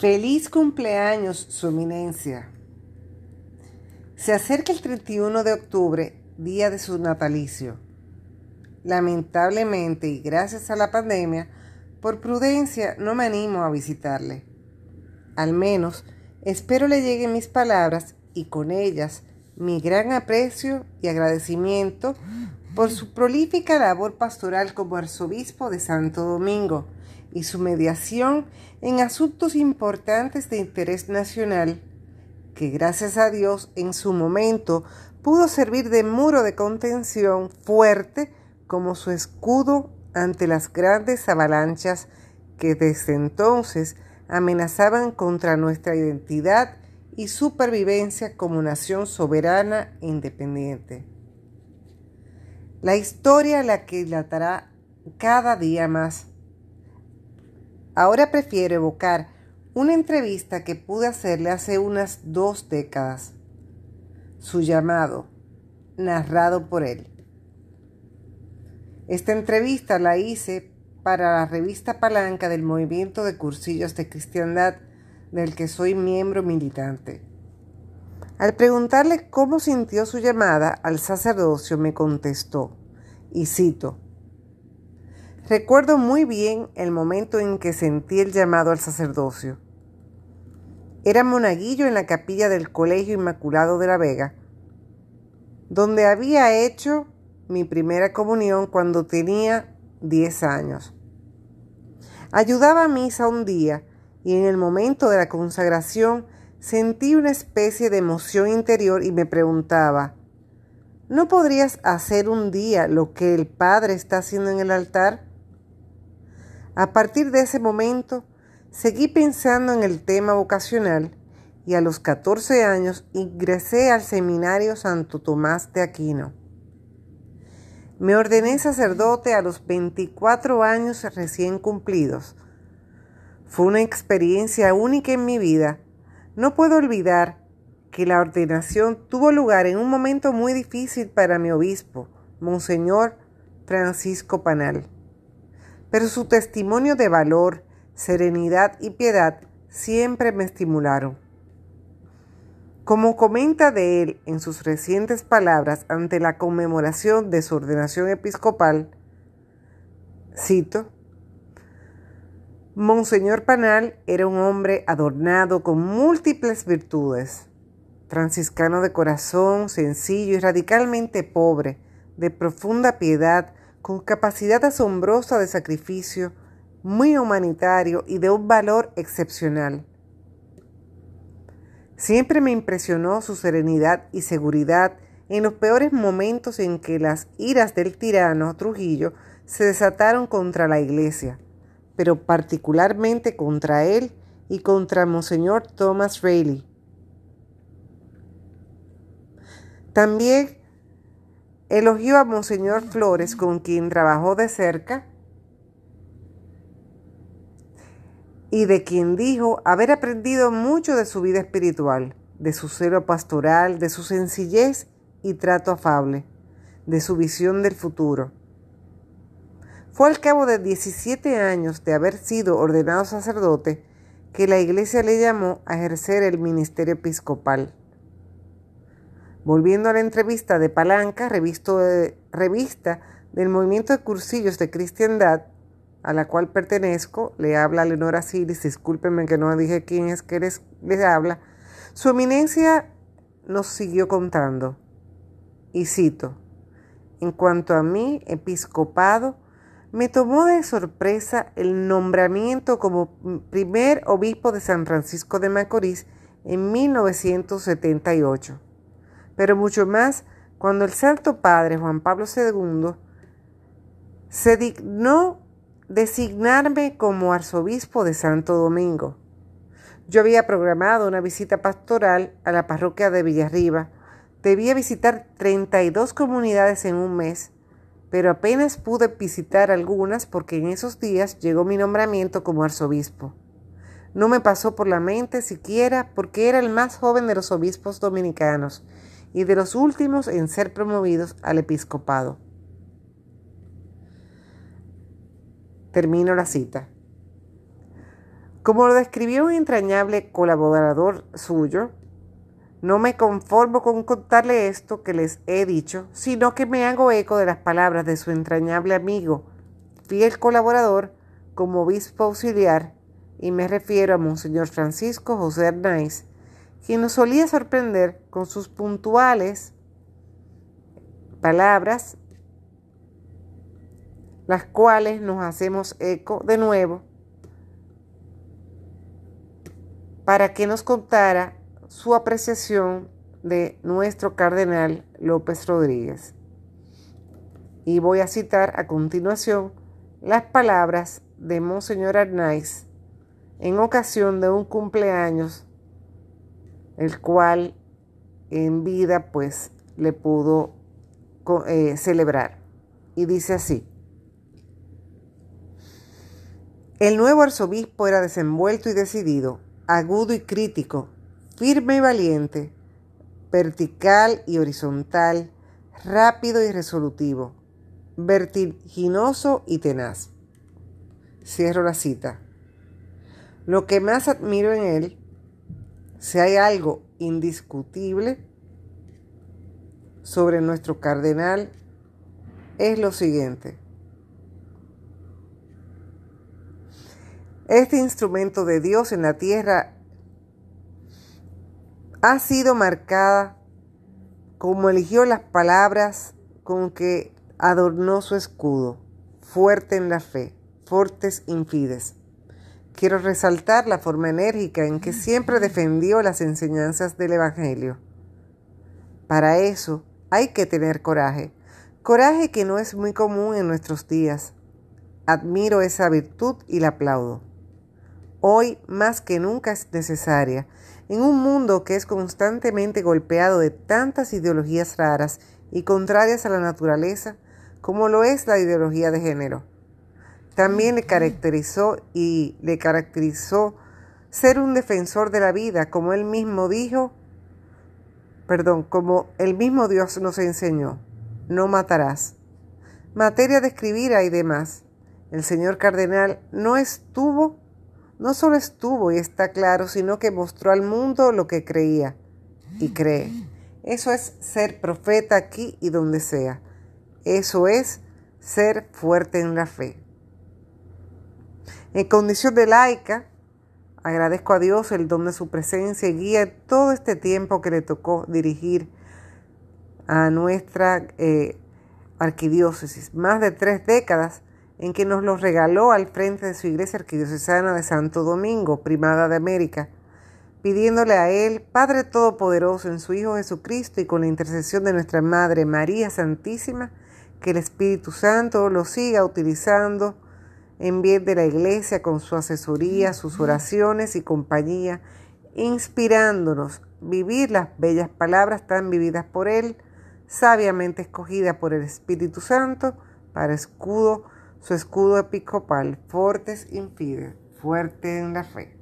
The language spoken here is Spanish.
Feliz cumpleaños, Su Eminencia. Se acerca el 31 de octubre, día de su natalicio. Lamentablemente y gracias a la pandemia, por prudencia no me animo a visitarle. Al menos espero le lleguen mis palabras y con ellas mi gran aprecio y agradecimiento por su prolífica labor pastoral como arzobispo de Santo Domingo y su mediación en asuntos importantes de interés nacional, que gracias a Dios en su momento pudo servir de muro de contención fuerte como su escudo ante las grandes avalanchas que desde entonces amenazaban contra nuestra identidad y supervivencia como nación soberana e independiente. La historia la que dilatará cada día más Ahora prefiero evocar una entrevista que pude hacerle hace unas dos décadas. Su llamado, narrado por él. Esta entrevista la hice para la revista Palanca del Movimiento de Cursillos de Cristiandad del que soy miembro militante. Al preguntarle cómo sintió su llamada al sacerdocio, me contestó, y cito, Recuerdo muy bien el momento en que sentí el llamado al sacerdocio. Era monaguillo en la capilla del Colegio Inmaculado de la Vega, donde había hecho mi primera comunión cuando tenía 10 años. Ayudaba a misa un día y en el momento de la consagración sentí una especie de emoción interior y me preguntaba, ¿no podrías hacer un día lo que el Padre está haciendo en el altar? A partir de ese momento, seguí pensando en el tema vocacional y a los 14 años ingresé al seminario Santo Tomás de Aquino. Me ordené sacerdote a los 24 años recién cumplidos. Fue una experiencia única en mi vida. No puedo olvidar que la ordenación tuvo lugar en un momento muy difícil para mi obispo, Monseñor Francisco Panal pero su testimonio de valor, serenidad y piedad siempre me estimularon. Como comenta de él en sus recientes palabras ante la conmemoración de su ordenación episcopal, cito, Monseñor Panal era un hombre adornado con múltiples virtudes, franciscano de corazón, sencillo y radicalmente pobre, de profunda piedad, con capacidad asombrosa de sacrificio, muy humanitario y de un valor excepcional. Siempre me impresionó su serenidad y seguridad en los peores momentos en que las iras del tirano Trujillo se desataron contra la iglesia, pero particularmente contra él y contra Monseñor Thomas Rayleigh. También Elogió a Monseñor Flores, con quien trabajó de cerca, y de quien dijo haber aprendido mucho de su vida espiritual, de su celo pastoral, de su sencillez y trato afable, de su visión del futuro. Fue al cabo de 17 años de haber sido ordenado sacerdote que la iglesia le llamó a ejercer el ministerio episcopal. Volviendo a la entrevista de Palanca, revista del movimiento de cursillos de cristiandad, a la cual pertenezco, le habla Leonora Siris, discúlpenme que no dije quién es que les, les habla, su eminencia nos siguió contando, y cito, en cuanto a mi episcopado, me tomó de sorpresa el nombramiento como primer obispo de San Francisco de Macorís en 1978 pero mucho más cuando el Santo Padre Juan Pablo II se dignó designarme como arzobispo de Santo Domingo. Yo había programado una visita pastoral a la parroquia de Villarriba. Debía visitar 32 comunidades en un mes, pero apenas pude visitar algunas porque en esos días llegó mi nombramiento como arzobispo. No me pasó por la mente siquiera porque era el más joven de los obispos dominicanos y de los últimos en ser promovidos al episcopado. Termino la cita. Como lo describió un entrañable colaborador suyo, no me conformo con contarle esto que les he dicho, sino que me hago eco de las palabras de su entrañable amigo, fiel colaborador como obispo auxiliar, y me refiero a Monseñor Francisco José Arnaiz, quien nos solía sorprender con sus puntuales palabras, las cuales nos hacemos eco de nuevo para que nos contara su apreciación de nuestro cardenal López Rodríguez. Y voy a citar a continuación las palabras de Monseñor Arnaiz en ocasión de un cumpleaños, el cual en vida pues le pudo eh, celebrar. Y dice así, el nuevo arzobispo era desenvuelto y decidido, agudo y crítico, firme y valiente, vertical y horizontal, rápido y resolutivo, vertiginoso y tenaz. Cierro la cita. Lo que más admiro en él, si hay algo indiscutible sobre nuestro cardenal, es lo siguiente. Este instrumento de Dios en la tierra ha sido marcada como eligió las palabras con que adornó su escudo, fuerte en la fe, fortes infides. Quiero resaltar la forma enérgica en que siempre defendió las enseñanzas del Evangelio. Para eso hay que tener coraje, coraje que no es muy común en nuestros días. Admiro esa virtud y la aplaudo. Hoy más que nunca es necesaria en un mundo que es constantemente golpeado de tantas ideologías raras y contrarias a la naturaleza, como lo es la ideología de género. También le caracterizó y le caracterizó ser un defensor de la vida, como él mismo dijo, perdón, como el mismo Dios nos enseñó, no matarás. Materia de escribir hay demás. El señor cardenal no estuvo no solo estuvo y está claro, sino que mostró al mundo lo que creía y cree. Eso es ser profeta aquí y donde sea. Eso es ser fuerte en la fe. En condición de laica, agradezco a Dios el don de su presencia y guía todo este tiempo que le tocó dirigir a nuestra eh, arquidiócesis. Más de tres décadas en que nos los regaló al frente de su iglesia arquidiocesana de Santo Domingo, primada de América, pidiéndole a Él, Padre Todopoderoso, en su Hijo Jesucristo y con la intercesión de nuestra Madre María Santísima, que el Espíritu Santo lo siga utilizando en bien de la iglesia con su asesoría, sus oraciones y compañía, inspirándonos vivir las bellas palabras tan vividas por Él, sabiamente escogidas por el Espíritu Santo, para escudo su escudo episcopal, fortes infide, fuerte en la fe.